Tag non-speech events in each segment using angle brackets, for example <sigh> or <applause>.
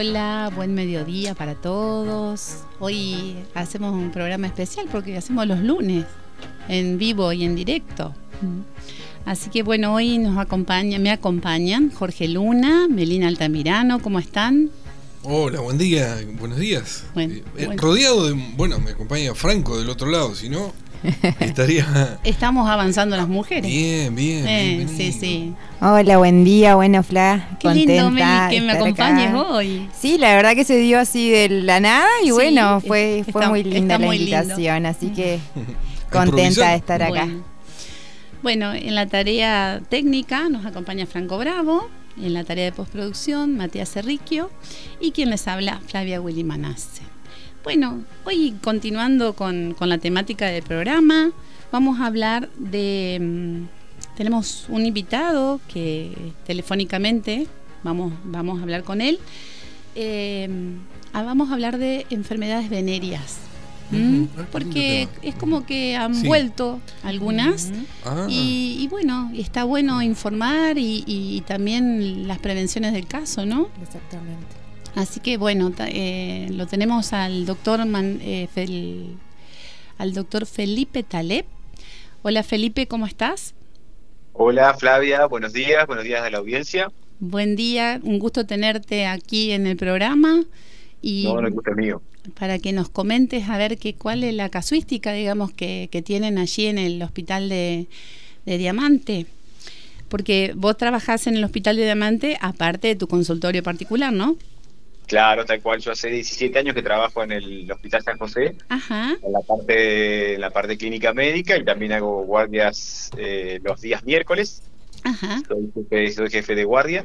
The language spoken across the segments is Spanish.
Hola, buen mediodía para todos. Hoy hacemos un programa especial porque hacemos los lunes en vivo y en directo. Así que bueno, hoy nos acompaña, me acompañan Jorge Luna, Melina Altamirano, ¿cómo están? Hola, buen día, buenos días. Eh, eh, rodeado de, bueno, me acompaña Franco del otro lado, si no, <laughs> estaría... Estamos avanzando las mujeres. Bien, bien. Eh, sí, sí. Hola, buen día, bueno, Fla. Qué lindo, Meli, que me acompañes hoy. Sí, la verdad que se dio así de la nada y bueno, fue, fue muy linda la invitación, así que <laughs> contenta de estar acá. Bueno, en la tarea técnica nos acompaña Franco Bravo, en la tarea de postproducción Matías Cerriquio y quien les habla Flavia Willy Manasse. Bueno, hoy continuando con, la temática del programa, vamos a hablar de... Mm, tenemos un invitado que telefónicamente vamos, vamos a hablar con él. Eh, ah, vamos a hablar de enfermedades venéreas. ¿Mm? Ah, Porque es como que han vuelto algunas ah. y, bueno, está bueno informar y, también las prevenciones del caso, ¿no? Exactamente. Así que bueno, eh, lo tenemos al doctor eh, al doctor Felipe Taleb. Hola Felipe, ¿cómo estás? Hola Flavia, buenos días, buenos días a la audiencia. Buen día, un gusto tenerte aquí en el programa. Y no, no, gusto mío para que nos comentes a ver qué cuál es la casuística, digamos, que, tienen allí en el hospital de, Diamante. Porque vos trabajás en el hospital de Diamante aparte de tu consultorio particular, ¿no? Claro, tal cual. Yo hace 17 años que trabajo en el Hospital San José, en la parte la parte clínica médica y también hago guardias eh, los días miércoles. Ajá. soy jefe de guardia.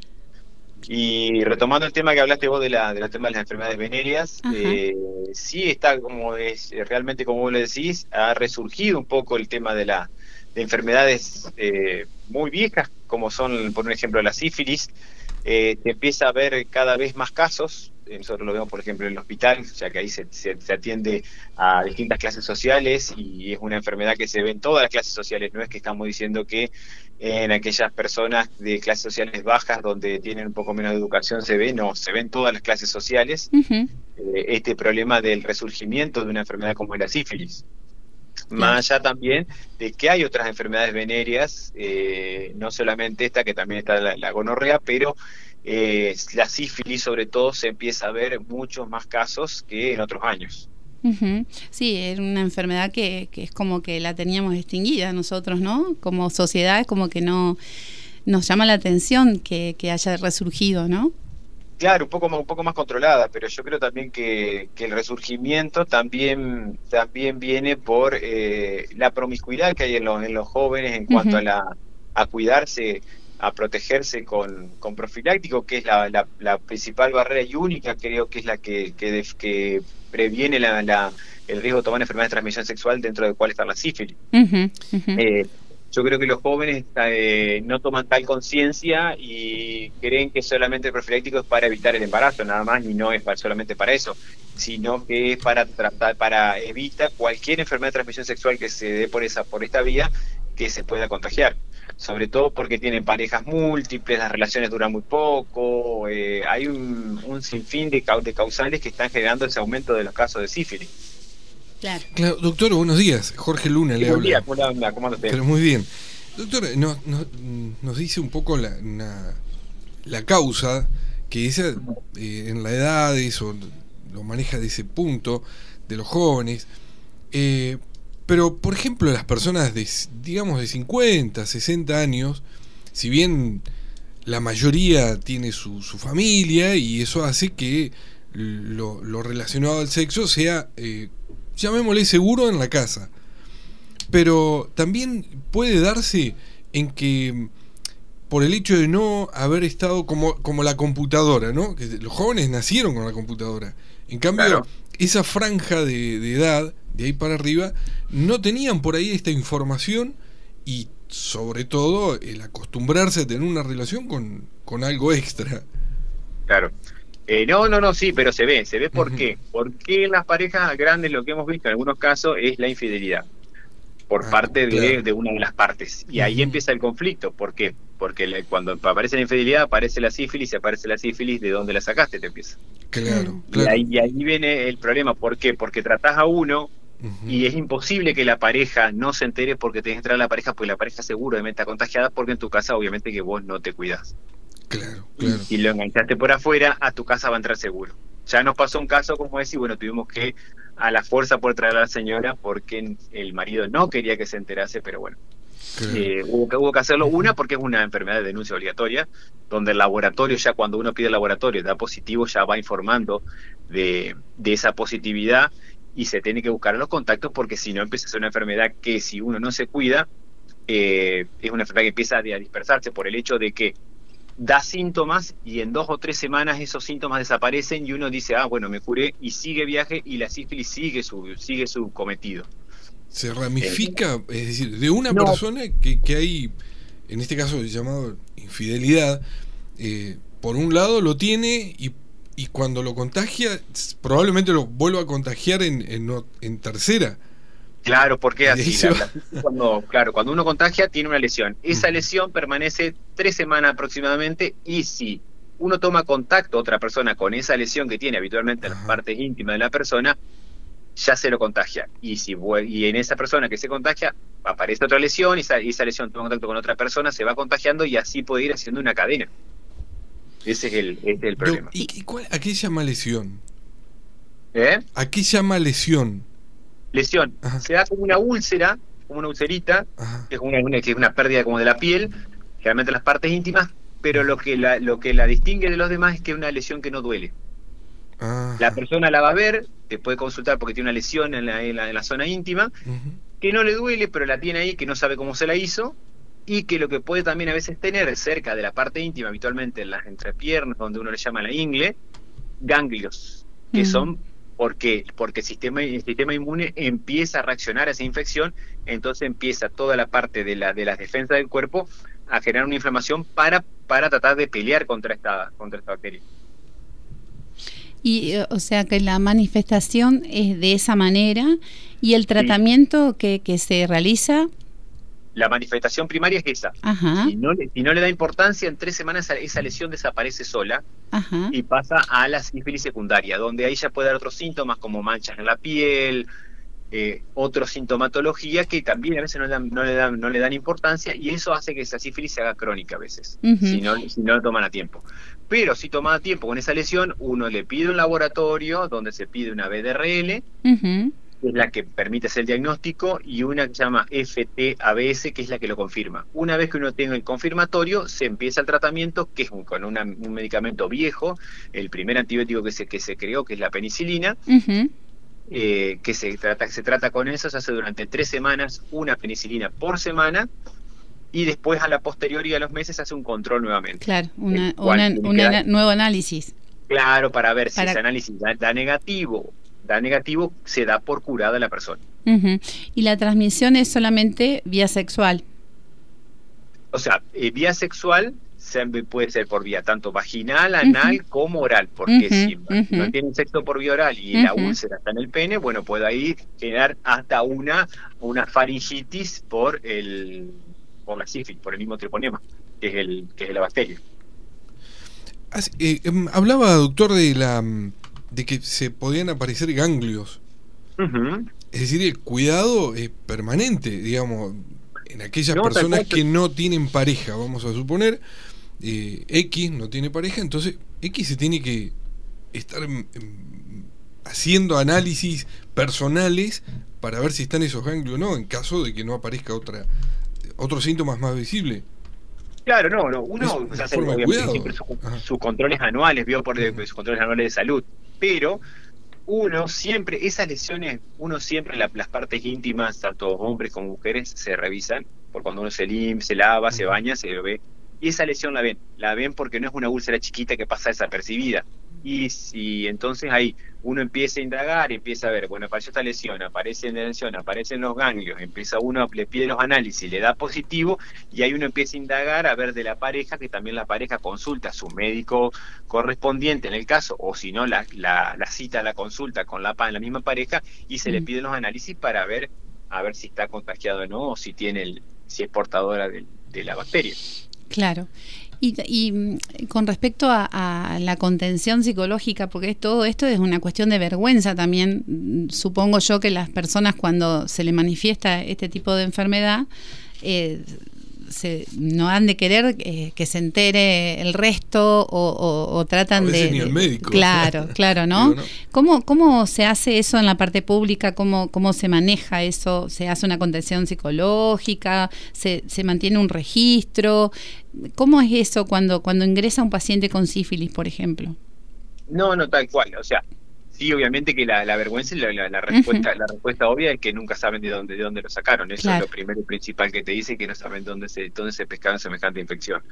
Y retomando el tema que hablaste vos de la, de la tema de las enfermedades venéreas, eh, sí está como es, realmente como vos lo decís, ha resurgido un poco el tema de la de enfermedades eh, muy viejas, como son, por un ejemplo, la sífilis. Eh, se empieza a ver cada vez más casos, eh, nosotros lo vemos, por ejemplo, en el hospital, ya que ahí se, atiende a distintas clases sociales y es una enfermedad que se ve en todas las clases sociales. No es que estamos diciendo que en aquellas personas de clases sociales bajas, donde tienen un poco menos de educación, se ve, no, se ve en todas las clases sociales eh, este problema del resurgimiento de una enfermedad como la sífilis. Más allá también de que hay otras enfermedades venéreas, eh, no solamente esta, que también está la, la gonorrea, pero eh, la sífilis sobre todo se empieza a ver muchos más casos que en otros años. Sí, es una enfermedad que, es como que la teníamos extinguida nosotros, ¿no? Como sociedad es como que no nos llama la atención que, haya resurgido, ¿no? Claro, un poco, más, un poco más controlada, pero yo creo también que, el resurgimiento también, también viene por eh, la promiscuidad que hay en los, en los jóvenes en cuanto a, la, a cuidarse a protegerse con, con profiláctico, que es la, la, principal barrera y única, creo que es la que, que, previene la, el riesgo de tomar enfermedades de transmisión sexual, dentro de cuál está la sífilis. Eh, yo creo que los jóvenes eh, no toman tal conciencia y creen que solamente el profiláctico es para evitar el embarazo, nada más, y no es solamente para eso, sino que es para tratar, para evitar cualquier enfermedad de transmisión sexual que se dé por esa, por esta vía que se pueda contagiar sobre todo porque tienen parejas múltiples, las relaciones duran muy poco, eh, hay un, sinfín de, causales que están generando ese aumento de los casos de sífilis. Claro. claro doctor, buenos días. Jorge Luna le habla. Día, ¿cómo Pero muy bien. Doctor, nos, dice un poco la, la causa que dice eh, en la edad, eso lo maneja de ese punto, de los jóvenes. Eh, pero, por ejemplo, las personas de, digamos, de 50, 60 años, si bien la mayoría tiene su, su familia y eso hace que lo, relacionado al sexo sea, eh, llamémosle seguro en la casa. Pero también puede darse en que por el hecho de no haber estado como, como la computadora, ¿no? Que los jóvenes nacieron con la computadora. En cambio, esa franja de, edad, de ahí para arriba, no tenían por ahí esta información y sobre todo el acostumbrarse a tener una relación con, con algo extra. Claro. Eh, no, no, no, sí, pero se ve, se ve por qué. Porque en las parejas grandes lo que hemos visto en algunos casos es la infidelidad por ah, parte de, una de las partes. Y ahí empieza el conflicto. ¿Por qué? Porque cuando aparece la infidelidad, aparece la sífilis, y aparece la sífilis, ¿de dónde la sacaste? Te empieza. Claro, Y, ahí, viene el problema. ¿Por qué? Porque tratás a uno y es imposible que la pareja no se entere porque te que entrar a la pareja, porque la pareja seguro de está contagiada, porque en tu casa obviamente que vos no te cuidas. Claro, claro. Y, lo enganchaste por afuera, a tu casa va a entrar seguro. Ya nos pasó un caso como ese y bueno, tuvimos que a la fuerza por traer a la señora porque el marido no quería que se enterase, pero bueno. Eh, hubo, que, hubo que hacerlo. Una, porque es una enfermedad de denuncia obligatoria, donde el laboratorio, ya cuando uno pide el laboratorio da positivo, ya va informando de, esa positividad y se tiene que buscar los contactos porque si no empieza a ser una enfermedad que si uno no se cuida, eh, es una enfermedad que empieza a dispersarse por el hecho de que da síntomas y en dos o tres semanas esos síntomas desaparecen y uno dice, ah, bueno, me curé y sigue viaje y la sífilis sigue su, sigue su cometido. Se ramifica, eh, es decir, de una persona que, que, hay, en este caso llamado infidelidad, eh, por un lado lo tiene y, y, cuando lo contagia, probablemente lo vuelva a contagiar en, en, en tercera. Claro, porque así, cuando, claro, cuando uno contagia tiene una lesión. Esa lesión permanece tres semanas aproximadamente y si uno toma contacto otra persona con esa lesión que tiene habitualmente en las partes íntimas de la persona, ya se lo contagia. Y si y en esa persona que se contagia aparece otra lesión y esa, lesión toma contacto con otra persona, se va contagiando y así puede ir haciendo una cadena. Ese es el, ese es el problema. ¿Y, cuál, a qué llama lesión? ¿Eh? ¿A qué llama lesión? Lesión. Se da como una úlcera, como una ulcerita, que es una, que es una pérdida como de la piel, generalmente las partes íntimas, pero lo que la, lo que la distingue de los demás es que es una lesión que no duele. La persona la va a ver, te puede consultar porque tiene una lesión en la, en la, zona íntima, que no le duele, pero la tiene ahí, que no sabe cómo se la hizo, y que lo que puede también a veces tener cerca de la parte íntima, habitualmente en las entrepiernas, donde uno le llama la ingle, ganglios, que son ¿Por qué? Porque el sistema, el sistema inmune empieza a reaccionar a esa infección, entonces empieza toda la parte de la, de las defensas del cuerpo a generar una inflamación para, para tratar de pelear contra esta, contra esta bacteria. Y, o sea, que la manifestación es de esa manera y el tratamiento que, que se realiza la manifestación primaria es esa. Si, no, le da importancia, en tres semanas esa lesión desaparece sola y pasa a la sífilis secundaria, donde ahí ya puede dar otros síntomas como manchas en la piel, eh, otra sintomatología que también a veces no le, dan, no, le dan, no le dan importancia y eso hace que esa sífilis se haga crónica a veces, si, no, si no lo toman a tiempo. Pero si toma a tiempo con esa lesión, uno le pide un laboratorio donde se pide una BDRL, es la que permite hacer el diagnóstico, y una que se llama FTABS, que es la que lo confirma. Una vez que uno tenga el confirmatorio, se empieza el tratamiento, que es con un medicamento viejo, el primer antibiótico que se, que se creó, que es la penicilina, eh, que se trata, se trata con eso, se hace durante tres semanas, una penicilina por semana, y después a la posteriori a los meses se hace un control nuevamente. Claro, un nuevo análisis. Claro, para ver si ese análisis da negativo da negativo, se da por curada la persona. ¿Y la transmisión es solamente vía sexual? O sea, eh, vía sexual puede ser por vía tanto vaginal, anal como oral, porque si no tienen sexo por vía oral y la úlcera está en el pene, bueno, puede ahí generar hasta una, una faringitis por el por la sífilis, por el mismo triponema, que es el que es la bacteria. Eh, em, hablaba, doctor, de la de que se podían aparecer ganglios. Es decir, el cuidado es permanente, digamos, en aquellas personas que no tienen pareja, vamos a suponer, eh, X no tiene pareja, entonces X se tiene que estar haciendo análisis personales para ver si están esos ganglios o no, en caso de que no aparezca otra otros síntomas más visibles. Claro, no, no. Uno siempre sus controles anuales, vio por sus controles anuales de salud pero uno siempre, esas lesiones, uno siempre, las partes íntimas, tanto hombres como mujeres, se revisan, por cuando uno se limpia, se lava, se baña, se ve, y esa lesión la ven, la ven porque no es una úlcera chiquita que pasa desapercibida. Y si entonces ahí uno empieza a indagar y empieza a ver, bueno, apareció esta lesión, aparece en la lesión, aparecen los ganglios, empieza uno, le pide los análisis, le da positivo y ahí uno empieza a indagar a ver de la pareja, que también la pareja consulta a su médico correspondiente en el caso, o si no, la, la, cita la consulta con la, la misma pareja y se le pide los análisis para ver a ver si está contagiado o no, o si tiene el, si es portadora de, de la bacteria. Claro. Y, mm, con respecto a, la contención psicológica, porque todo esto es una cuestión de vergüenza también, mm, supongo yo que las personas cuando se le manifiesta este tipo de enfermedad, eh, no han de querer eh, que se entere el resto o, tratan de, ni el médico. Claro, <laughs> claro, ¿no? ¿Cómo, ¿Cómo se hace eso en la parte pública? ¿Cómo, cómo se maneja eso? ¿Se hace una contención psicológica? ¿Se, se mantiene un registro? ¿Cómo es eso cuando, cuando ingresa un paciente con sífilis, por ejemplo? No, no, tal cual. O sea, Sí, obviamente que la, vergüenza y la, respuesta, la respuesta obvia es que nunca saben de dónde, de dónde lo sacaron. Eso es lo primero y principal que te dice, que no saben dónde se, dónde se pescaron semejante infección.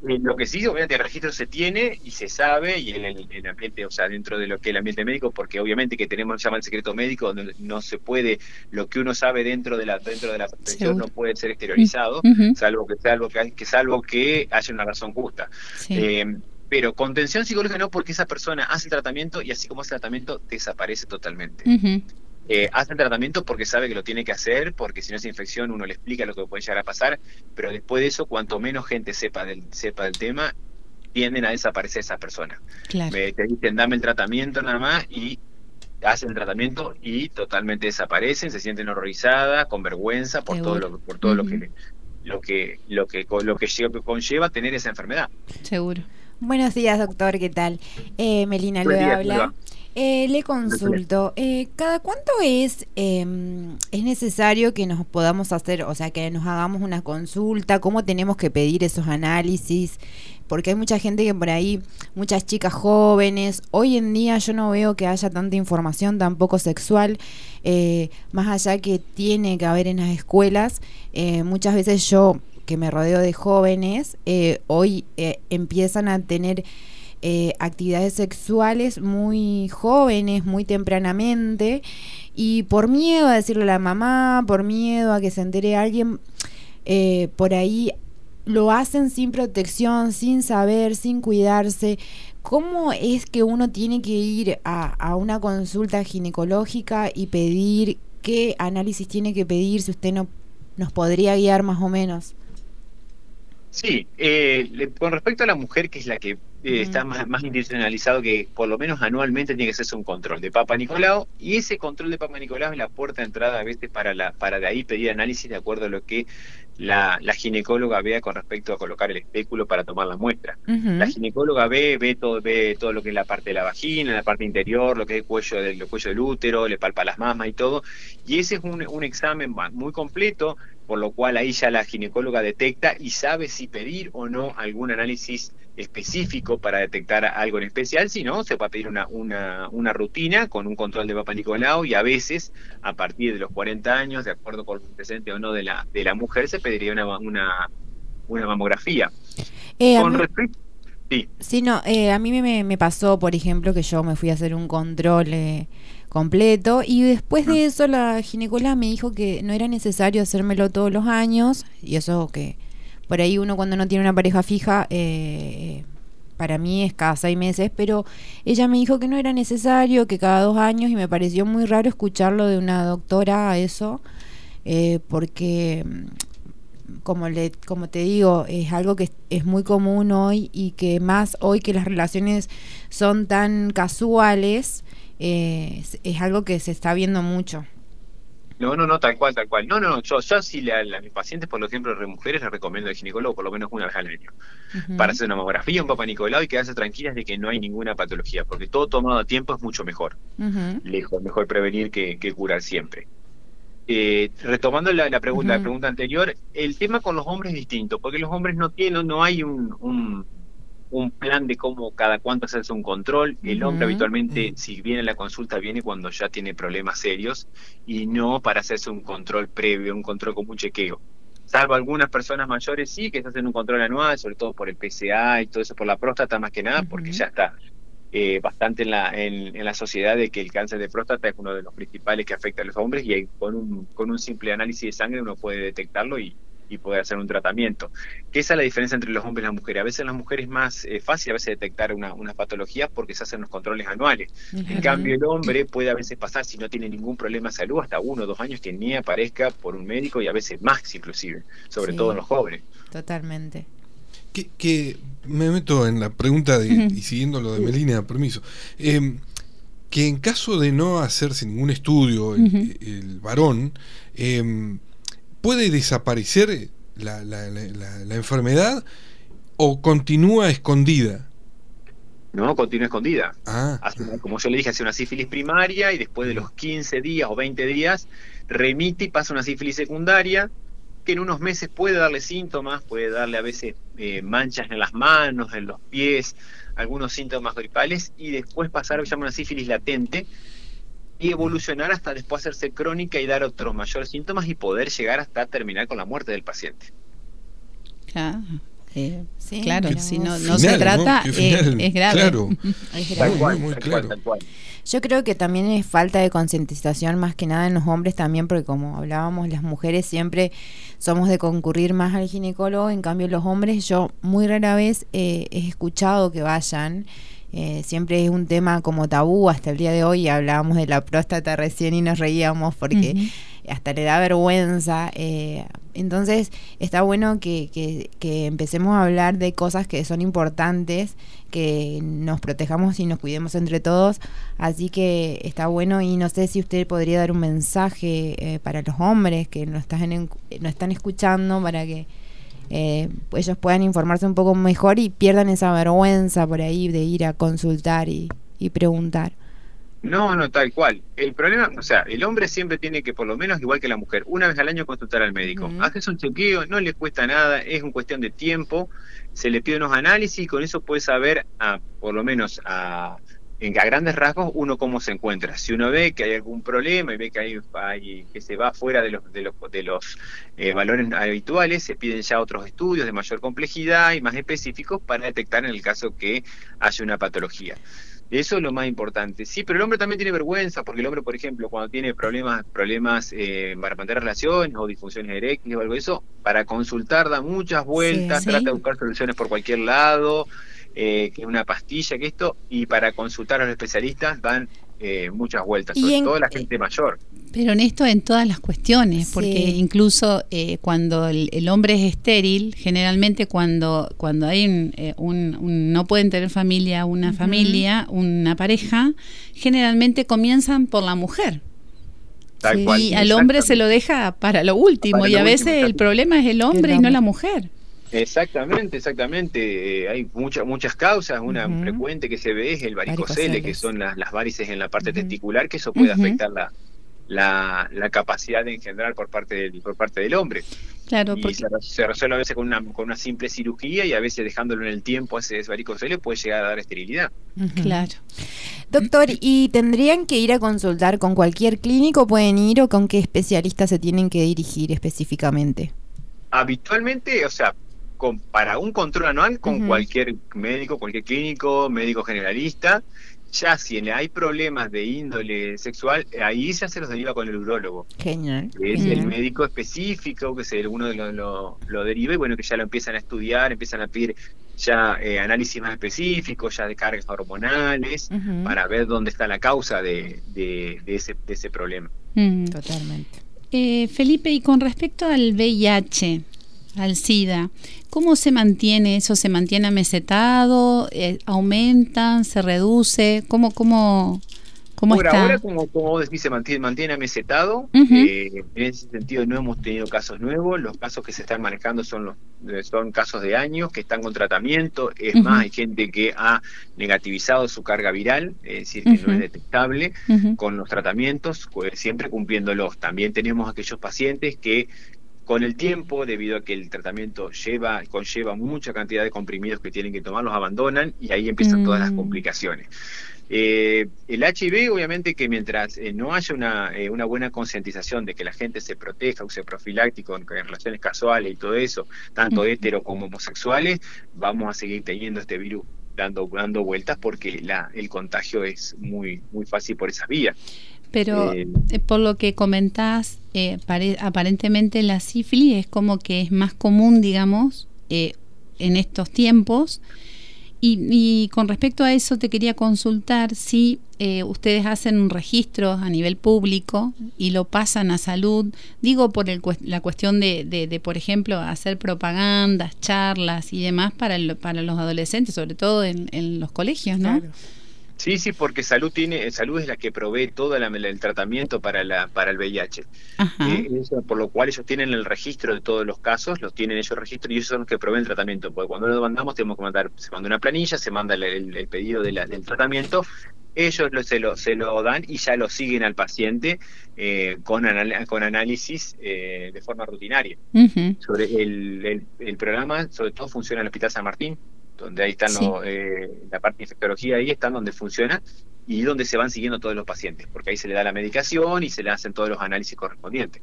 lo que sí, obviamente, el registro se tiene y se sabe, y en el, ambiente, o sea, dentro de lo que es el ambiente médico, porque obviamente que tenemos, llama el secreto médico, donde no se puede, lo que uno sabe dentro de la, dentro de la protección no puede ser exteriorizado, salvo que, salvo que, que, salvo que haya una razón justa. Eh, pero contención psicológica no porque esa persona hace el tratamiento y así como hace el tratamiento desaparece totalmente. Eh, hace el tratamiento porque sabe que lo tiene que hacer, porque si no es infección uno le explica lo que puede llegar a pasar, pero después de eso, cuanto menos gente sepa del, sepa del tema, tienden a desaparecer esa persona. Claro. te dicen dame el tratamiento nada más y hacen el tratamiento y totalmente desaparecen, se sienten horrorizadas, con vergüenza por todo lo, por todo lo que lo que lo que lo que conlleva tener esa enfermedad. Seguro. Buenos días, doctor, ¿qué tal? Eh, Melina le habla. Eh, le consulto, eh, ¿cada cuánto es, em, es necesario que nos podamos hacer, o sea, que nos hagamos una consulta? ¿Cómo tenemos que pedir esos análisis? Porque hay mucha gente que por ahí, muchas chicas jóvenes, hoy en día yo no veo que haya tanta información tampoco sexual, más allá que tiene que haber en las escuelas. muchas veces yo que me rodeo de jóvenes, eh, hoy eh, empiezan a tener eh, actividades sexuales muy jóvenes, muy tempranamente, y por miedo a decirle a la mamá, por miedo a que se entere alguien, por ahí lo hacen sin protección, sin saber, sin cuidarse. ¿Cómo es que uno tiene que ir a, a una consulta ginecológica y pedir qué análisis tiene que pedir si usted no nos podría guiar más o menos? Sí, eh, con respecto a la mujer, que es la que eh, está más, más institucionalizado, que por lo menos anualmente tiene que hacerse un control de Papa Nicolau, y ese control de Papa Nicolau es la puerta de entrada a veces para, la, para de ahí pedir análisis de acuerdo a lo que la, ginecóloga vea con respecto a colocar el espéculo para tomar la muestra. La ginecóloga ve, ve todo, ve todo lo que es la parte de la vagina, la parte interior, lo que es el cuello del, cuello del útero, le palpa las mamas y todo, y ese es un, un examen muy completo por lo cual ahí ya la ginecóloga detecta y sabe si pedir o no algún análisis específico para detectar algo en especial, si no, se va a pedir una, una, una rutina con un control de Papa Nicolau y a veces, a partir de los 40 años, de acuerdo con el antecedente o no de la, de la mujer, se pediría una, una, una mamografía. Eh, con respecto... Sí. no, eh, a mí me, me, pasó, por ejemplo, que yo me fui a hacer un control... Eh, completo. Y después de eso la ginecóloga me dijo que no era necesario hacérmelo todos los años. Y eso que por ahí uno cuando no tiene una pareja fija, eh, para mí es cada seis meses, pero ella me dijo que no era necesario, que cada dos años, y me pareció muy raro escucharlo de una doctora eso, eh, porque como le como te digo es algo que es muy común hoy y que más hoy que las relaciones son tan casuales eh, es, algo que se está viendo mucho. No, no, no, tal cual, tal cual. No, no, no, yo, yo sí a, mis pacientes, por ejemplo, de mujeres, les recomiendo al ginecólogo por lo menos una vez al año para hacer una mamografía, un papá Nicolau y quedarse tranquilas de que no hay ninguna patología, porque todo tomado a tiempo es mucho mejor. Lejos, mejor prevenir que, curar siempre. Eh, retomando la, pregunta, la pregunta anterior, el tema con los hombres es distinto, porque los hombres no tienen, no hay un un plan de cómo cada cuánto hacerse un control. El hombre habitualmente, si viene a la consulta, viene cuando ya tiene problemas serios y no para hacerse un control previo, un control con un chequeo. salvo algunas personas mayores sí que se hacen un control anual, sobre todo por el PSA y todo eso, por la próstata más que nada, porque ya está eh, bastante en la, en, la sociedad de que el cáncer de próstata es uno de los principales que afecta a los hombres y con un, con un simple análisis de sangre uno puede detectarlo y, y poder hacer un tratamiento. Que esa es la diferencia entre los hombres y las mujeres. A veces las mujeres es más eh, fácil a veces detectar una, unas patologías porque se hacen los controles anuales. En cambio, el hombre puede a veces pasar, si no tiene ningún problema de salud, hasta uno o dos años que ni aparezca por un médico y a veces más inclusive, sobre todo en los jóvenes. Totalmente. Que, me meto en la pregunta de, y siguiendo lo de Melina, permiso. Em, que en caso de no hacerse ningún estudio, el, varón, eh, ¿Puede desaparecer la, la, la, enfermedad o continúa escondida? No, continúa escondida. Ah, ah. como yo le dije, hace una sífilis primaria y después de los 15 días o 20 días remite y pasa una sífilis secundaria que en unos meses puede darle síntomas, puede darle a veces eh, manchas en las manos, en los pies, algunos síntomas gripales y después pasar a una sífilis latente y evolucionar hasta después hacerse crónica y dar otros mayores síntomas y poder llegar hasta terminar con la muerte del paciente. Claro, eh, claro si no, no se trata, eh, es grave. Claro. muy, claro. Yo creo que también es falta de concientización más que nada en los hombres también, porque como hablábamos, las mujeres siempre somos de concurrir más al ginecólogo, en cambio los hombres yo muy rara vez eh, he escuchado que vayan eh, siempre es un tema como tabú hasta el día de hoy. Hablábamos de la próstata recién y nos reíamos porque hasta le da vergüenza. Eh, entonces está bueno que, que, empecemos a hablar de cosas que son importantes, que nos protejamos y nos cuidemos entre todos. Así que está bueno y no sé si usted podría dar un mensaje eh, para los hombres que nos están, nos están escuchando para que eh, ellos puedan informarse un poco mejor y pierdan esa vergüenza por ahí de ir a consultar y, preguntar. No, no, tal cual. El problema, o sea, el hombre siempre tiene que, por lo menos igual que la mujer, una vez al año consultar al médico. Haces un chequeo, no le cuesta nada, es una cuestión de tiempo, se le pide unos análisis y con eso puede saber, a, por lo menos a en a grandes rasgos uno cómo se encuentra. Si uno ve que hay algún problema y ve que hay, que se va fuera de los de los, de los eh, valores habituales, se piden ya otros estudios de mayor complejidad y más específicos para detectar en el caso que haya una patología. Eso es lo más importante. Sí, pero el hombre también tiene vergüenza, porque el hombre, por ejemplo, cuando tiene problemas, problemas eh, para mantener relaciones o disfunciones eréctiles o algo de eso, para consultar da muchas vueltas, trata de buscar soluciones por cualquier lado eh, que una pastilla, que esto, y para consultar a los especialistas dan eh, muchas vueltas, sobre todo la gente mayor. Pero en esto en todas las cuestiones, porque incluso eh, cuando el, hombre es estéril, generalmente cuando, cuando hay eh, un, no pueden tener familia, una familia, una pareja, generalmente comienzan por la mujer. y al hombre se lo deja para lo último, y a veces el problema es el hombre y no la mujer. Exactamente, exactamente. Eh, hay muchas muchas causas. Una frecuente que se ve es el varicocele, que son las, las varices en la parte testicular, que eso puede afectar la, la, la, capacidad de engendrar por parte del, por parte del hombre. Claro, y se, resuelve a veces con una, con una simple cirugía y a veces dejándolo en el tiempo ese varicocele puede llegar a dar esterilidad. Claro. Doctor, ¿y tendrían que ir a consultar con cualquier clínico? ¿Pueden ir o con qué especialista se tienen que dirigir específicamente? Habitualmente, o sea, para un control anual con cualquier médico, cualquier clínico, médico generalista. Ya si hay problemas de índole sexual, ahí ya se los deriva con el urólogo. Genial. Que es el médico específico, que es uno de lo, lo, deriva y bueno, que ya lo empiezan a estudiar, empiezan a pedir ya eh, análisis más específicos, ya de cargas hormonales, para ver dónde está la causa de, de, ese, de ese problema. Totalmente. Eh, Felipe, y con respecto al VIH, al SIDA. ¿Cómo se mantiene eso? ¿Se mantiene amesetado? Eh, ¿Aumenta? ¿Se reduce? ¿Cómo, cómo, cómo Por está? ahora, como, como decís, se mantiene, mantiene amesetado. Eh, en ese sentido no hemos tenido casos nuevos. Los casos que se están manejando son, los, eh, son casos de años que están con tratamiento. Es más, hay gente que ha negativizado su carga viral, es decir, que no es detectable con los tratamientos, pues, siempre cumpliéndolos. También tenemos aquellos pacientes que con el tiempo, debido a que el tratamiento lleva, conlleva mucha cantidad de comprimidos que tienen que tomar, los abandonan y ahí empiezan todas las mm. complicaciones. Eh, el HIV, obviamente que mientras eh, no haya una, eh, una buena concientización de que la gente se proteja, use profiláctico en, relaciones casuales y todo eso, tanto hetero como homosexuales, vamos a seguir teniendo este virus dando, dando vueltas porque la, el contagio es muy, muy fácil por esas vías. Pero por lo que comentás, aparentemente la sífilis es como que es más común, digamos, en estos tiempos. Y, con respecto a eso te quería consultar si eh, ustedes hacen un registro a nivel público y lo pasan a salud, digo por la cuestión de, de, por ejemplo, hacer propagandas, charlas y demás para, para los adolescentes, sobre todo en, en los colegios, ¿no? Sí, sí, porque salud tiene, salud es la que provee todo el tratamiento para la para el VIH. Eh, por lo cual ellos tienen el registro de todos los casos, los tienen ellos el registro y ellos son los que proveen el tratamiento. Porque cuando lo mandamos tenemos que mandar, se manda una planilla, se manda el, pedido del tratamiento, ellos lo, se, lo, se lo dan y ya lo siguen al paciente eh, con, con análisis eh, de forma rutinaria. Sobre el, el programa, sobre todo funciona en el Hospital San Martín, donde ahí están eh, la parte de infectología, ahí están donde funciona y donde se van siguiendo todos los pacientes, porque ahí se le da la medicación y se le hacen todos los análisis correspondientes.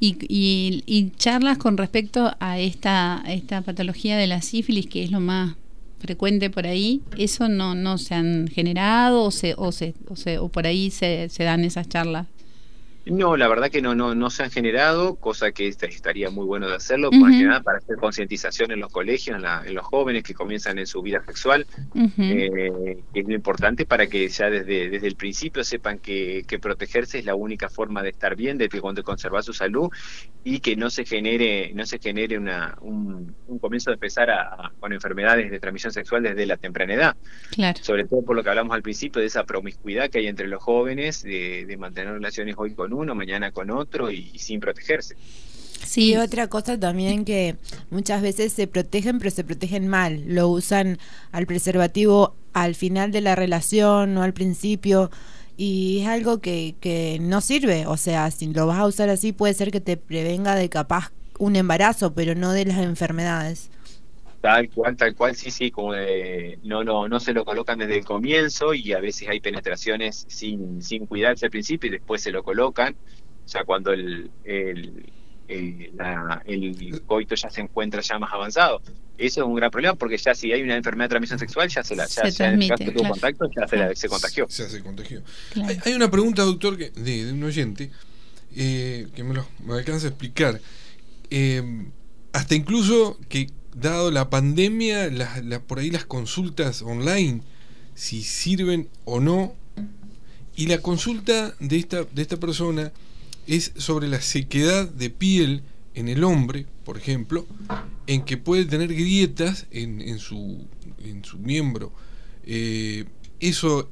y, y, charlas con respecto a esta, esta patología de la sífilis, que es lo más frecuente por ahí, ¿eso no, no se han generado o, se, o, se, o, se, o por ahí se, se dan esas charlas? No, la verdad que no, no, no se han generado, cosa que estaría muy bueno de hacerlo, nada para hacer concientización en los colegios, en, los jóvenes que comienzan en su vida sexual, eh, es muy importante para que ya desde, desde el principio sepan que, que, protegerse es la única forma de estar bien, de, de conservar su salud y que no se genere, no se genere una, un, comienzo de empezar a, con enfermedades de transmisión sexual desde la temprana edad. Sobre todo por lo que hablamos al principio de esa promiscuidad que hay entre los jóvenes, de, de mantener relaciones hoy con uno, mañana con otro y, sin protegerse. Sí, otra cosa también que muchas veces se protegen, pero se protegen mal. Lo usan al preservativo al final de la relación, o al principio. Y es algo que, que no sirve. O sea, si lo vas a usar así, puede ser que te prevenga de capaz un embarazo, pero no de las enfermedades. Tal cual, tal cual, sí, sí, como de, no, no, no se lo colocan desde el comienzo y a veces hay penetraciones sin, sin cuidarse al principio y después se lo colocan, ya cuando el, el, el, la, el coito ya se encuentra ya más avanzado. Eso es un gran problema porque ya si hay una enfermedad de transmisión sexual ya se la ya, en el caso de contacto ya se, se, contagió. Se contagió. Hay, una pregunta, doctor, que, de, un oyente eh, que me lo me alcanza a explicar. Eh, hasta incluso que dado la pandemia, por ahí las consultas online, si sirven o no. Y la consulta de esta, de esta persona es sobre la sequedad de piel en el hombre, por ejemplo, en que puede tener grietas en, en, su, en su miembro. Eh, ¿Eso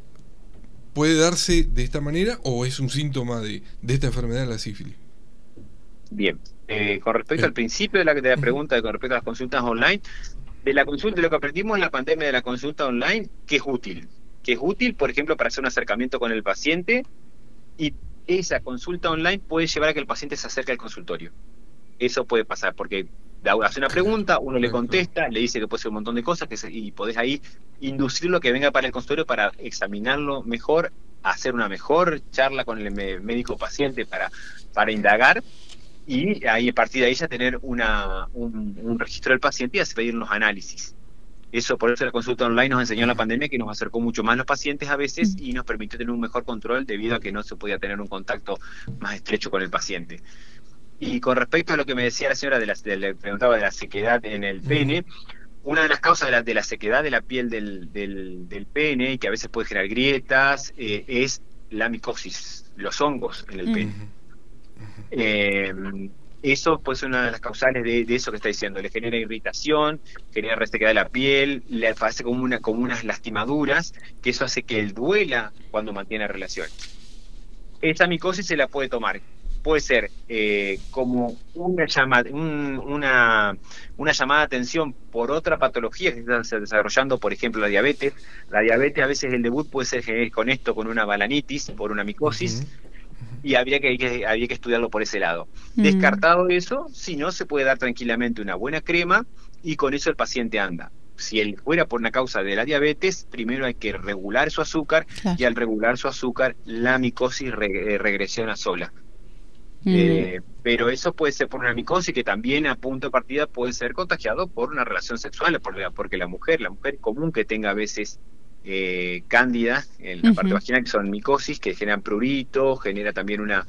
puede darse de esta manera o es un síntoma de, de esta enfermedad la sífilis? Bien, eh, con respecto al principio de la, de la pregunta, con respecto a las consultas online, de la consulta, de lo que aprendimos en la pandemia de la consulta online, que es útil. Que es útil, por ejemplo, para hacer un acercamiento con el paciente y esa consulta online puede llevar a que el paciente se acerque al consultorio. Eso puede pasar porque hace una pregunta, uno le contesta, le dice que puede ser un montón de cosas que y podés ahí inducirlo que venga para el consultorio para examinarlo mejor, hacer una mejor charla con el médico paciente para, para indagar y ahí a partir de ahí ya tener una, un, registro del paciente y hacer pedir los análisis. Eso, por eso la consulta online nos enseñó en la pandemia que nos acercó mucho más los pacientes a veces y nos permitió tener un mejor control debido a que no se podía tener un contacto más estrecho con el paciente. Y con respecto a lo que me decía la señora, de la, le preguntaba de la sequedad en el pene, una de las causas de la, de la sequedad de la piel del, del, del pene y que a veces puede generar grietas eh, es la micosis, los hongos en el pene. Eh, eso puede ser una de las causales de, eso que está diciendo. Le genera irritación, genera resequedad de la piel, le hace como, una, como unas lastimaduras, que eso hace que él duela cuando mantiene relación. Esa micosis se la puede tomar. Puede ser eh, como una llamada, una, una llamada de atención por otra patología que está desarrollando, por ejemplo, la diabetes. La diabetes, a veces el debut puede ser con esto, con una balanitis, por una micosis y habría que, que estudiarlo por ese lado. Mm. Descartado eso, si no, se puede dar tranquilamente una buena crema y con eso el paciente anda. si él fuera por una causa de la diabetes, primero hay que regular su azúcar y al regular su azúcar, la micosis eh, regresiona sola. Eh, pero eso puede ser por una micosis que también a punto de partida puede ser contagiado por una relación sexual, porque la mujer, la mujer común que tenga a veces eh, cándida en la parte vaginal, que son micosis, que generan prurito, genera también una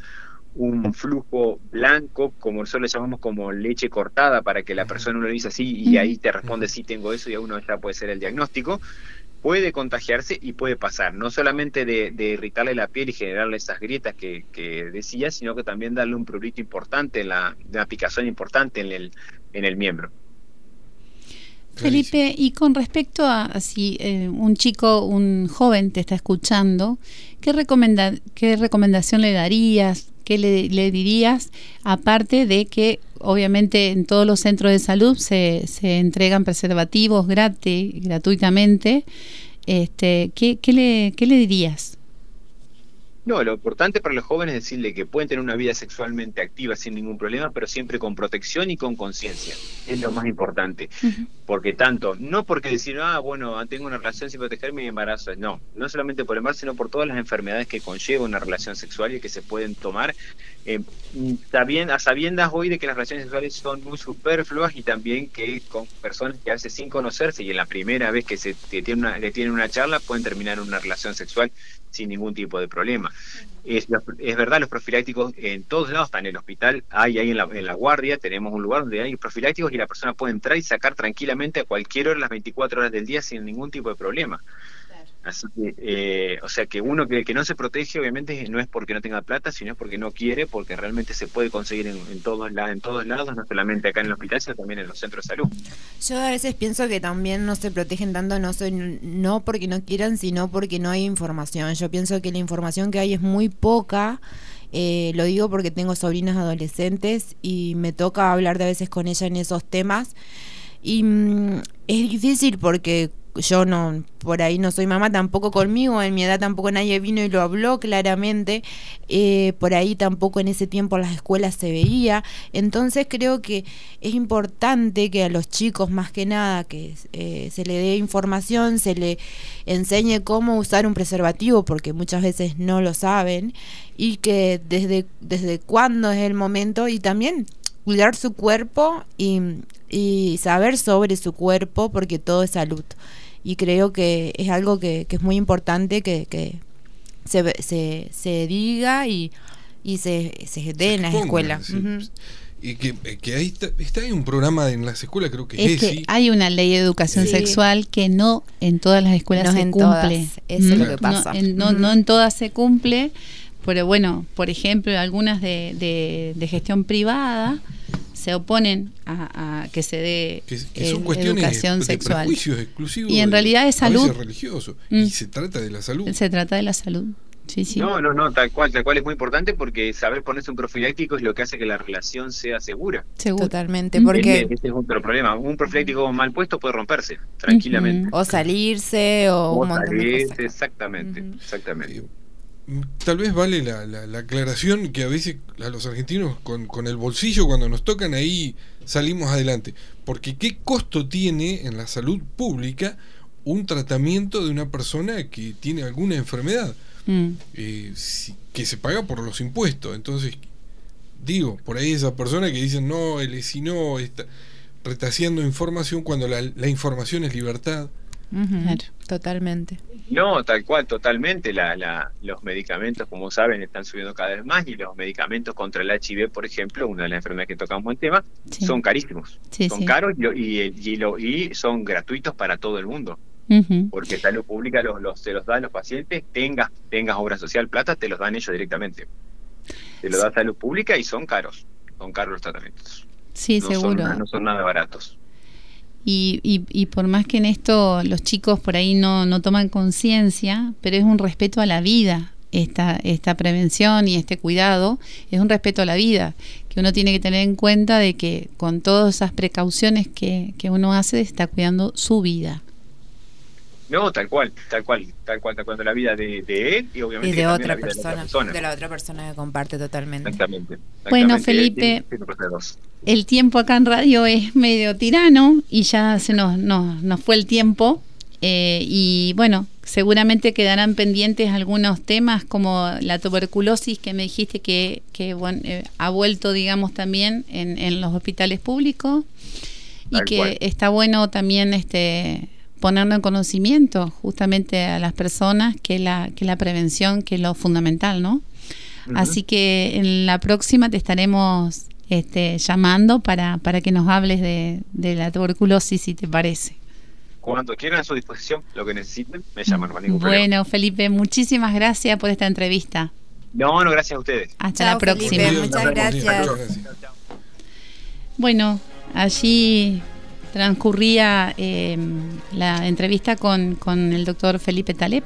un flujo blanco, como nosotros le llamamos como leche cortada, para que la persona uno le dice así y ahí te responde sí tengo eso y a uno ya puede ser el diagnóstico. Puede contagiarse y puede pasar, no solamente de, irritarle la piel y generarle esas grietas que, decía, sino que también darle un prurito importante, la, una picazón importante en el, en el miembro. Felipe, y con respecto a si eh, un chico, un joven te está escuchando, ¿qué, recomenda, qué recomendación le darías? ¿Qué le, dirías? Aparte de que obviamente en todos los centros de salud se, se entregan preservativos gratis, gratuitamente. Este, ¿qué, qué, le, ¿Qué le dirías? No, lo importante para los jóvenes es decirle que pueden tener una vida sexualmente activa sin ningún problema, pero siempre con protección y con conciencia. Es lo más importante. Porque tanto, no porque decir, ah, bueno, tengo una relación sin protegerme y embarazo. No, no solamente por el embarazo, sino por todas las enfermedades que conlleva una relación sexual y que se pueden tomar eh, a sabiendas hoy de que las relaciones sexuales son muy superfluas y también que con personas que hace sin conocerse y en la primera vez que se tiene una, le tienen una charla pueden terminar una relación sexual sin ningún tipo de problema. Es, es, verdad, los profilácticos en todos lados están en el hospital, hay ahí en la, en la guardia, tenemos un lugar donde hay profilácticos y la persona puede entrar y sacar tranquilamente a cualquier hora las 24 horas del día sin ningún tipo de problema. Así que, eh, o sea, que uno que, que no se protege, obviamente, no es porque no tenga plata, sino porque no quiere, porque realmente se puede conseguir en, en, todos, en todos lados, no solamente acá en el hospital, sino también en los centros de salud. Yo a veces pienso que también no se protegen tanto, no, soy, no porque no quieran, sino porque no hay información. Yo pienso que la información que hay es muy poca. Eh, lo digo porque tengo sobrinas adolescentes y me toca hablar de veces con ella en esos temas. Y mm, es difícil porque yo no, por ahí no soy mamá, tampoco conmigo, en mi edad tampoco nadie vino y lo habló claramente, eh, por ahí tampoco en ese tiempo las escuelas se veía, entonces creo que es importante que a los chicos más que nada que eh, se le dé información, se le enseñe cómo usar un preservativo, porque muchas veces no lo saben, y que desde, desde cuándo es el momento, y también cuidar su cuerpo y, y saber sobre su cuerpo, porque todo es salud y creo que es algo que, es muy importante que, que se, se, se, diga y, y se, se dé en las escuelas. Y que, que ahí está, está, hay un programa en las escuelas, creo que es, que hay una ley de educación sexual que no en todas las escuelas se cumple. Eso es lo que pasa. No en, no, en todas se cumple, pero bueno, por ejemplo, algunas de, de, de gestión privada se oponen a, que se dé educación sexual. y en realidad es salud. religioso. Y mm. se trata de la salud. Se trata de la salud. Sí, sí. No, no, no, tal cual, tal cual es muy importante porque saber ponerse un profiláctico es lo que hace que la relación sea segura. Totalmente, porque... Este, es otro problema. Un profiláctico mal puesto puede romperse tranquilamente. O salirse o, un salirse, exactamente, exactamente tal vez vale la, la, aclaración que a veces a los argentinos con, con, el bolsillo cuando nos tocan ahí salimos adelante. Porque qué costo tiene en la salud pública un tratamiento de una persona que tiene alguna enfermedad mm. eh, que se paga por los impuestos. Entonces, digo, por ahí esa persona que dicen, no, él si no, está retaseando información cuando la, la información es libertad. Totalmente. No, tal cual, totalmente. La, la, los medicamentos, como saben, están subiendo cada vez más y los medicamentos contra el HIV, por ejemplo, una de las enfermedades que tocamos en tema, son carísimos. son caros y, y, y, son gratuitos para todo el mundo. Porque salud pública los, los, se los da a los pacientes, tengas, tengas obra social, plata, te los dan ellos directamente. Te lo da salud pública y son caros. Son caros los tratamientos. Sí, seguro. no son nada baratos. Y, y, por más que en esto los chicos por ahí no, no toman conciencia, pero es un respeto a la vida, esta, esta prevención y este cuidado, es un respeto a la vida, que uno tiene que tener en cuenta de que con todas esas precauciones que, que uno hace, está cuidando su vida. No, tal cual, tal cual, tal cual, tal cual, de la vida de, él y obviamente de, otra persona, de, la otra persona que comparte totalmente. Exactamente. Bueno, Felipe, el tiempo acá en radio es medio tirano y ya se nos, nos, nos fue el tiempo. Eh, y bueno, seguramente quedarán pendientes algunos temas como la tuberculosis que me dijiste que, que bueno, eh, ha vuelto, digamos, también en, en los hospitales públicos y que está bueno también este ponerlo en conocimiento justamente a las personas que la, que la prevención, que es lo fundamental, ¿no? Así que en la próxima te estaremos este, llamando para, para que nos hables de, de la tuberculosis, si te parece. Cuando quieran a su disposición, lo que necesiten, me llaman. bueno, Felipe, muchísimas gracias por esta entrevista. No, no, gracias a ustedes. Hasta la próxima. muchas gracias. Bueno, allí transcurría em, la entrevista con, con, el doctor Felipe Taleb,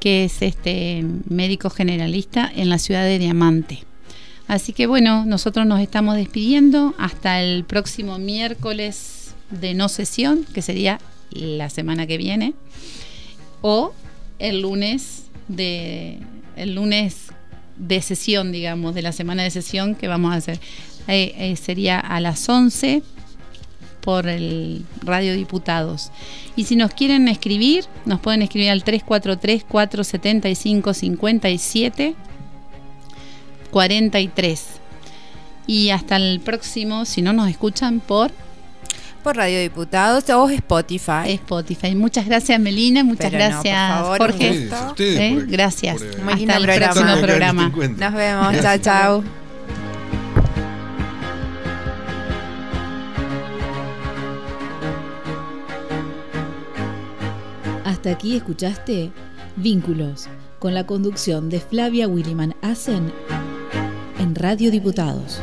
que es este médico generalista en la ciudad de Diamante. Así que bueno, nosotros nos estamos despidiendo hasta el próximo miércoles de no sesión, que sería la semana que viene, o el lunes de el lunes de sesión, digamos, de la semana de sesión que vamos a hacer. Eh, eh, sería a las 11 por el Radio Diputados. Y si nos quieren escribir, nos pueden escribir al 343-475-57 43. Y hasta el próximo, si no nos escuchan, por por Radio Diputados o Spotify. Spotify. Muchas gracias, Melina. Muchas gracias, Jorge. ¿Eh? gracias. Hasta el próximo programa. Nos vemos. chao, chao. Hasta aquí escuchaste Vínculos, con la conducción de Flavia Williman Asen en Radio Diputados.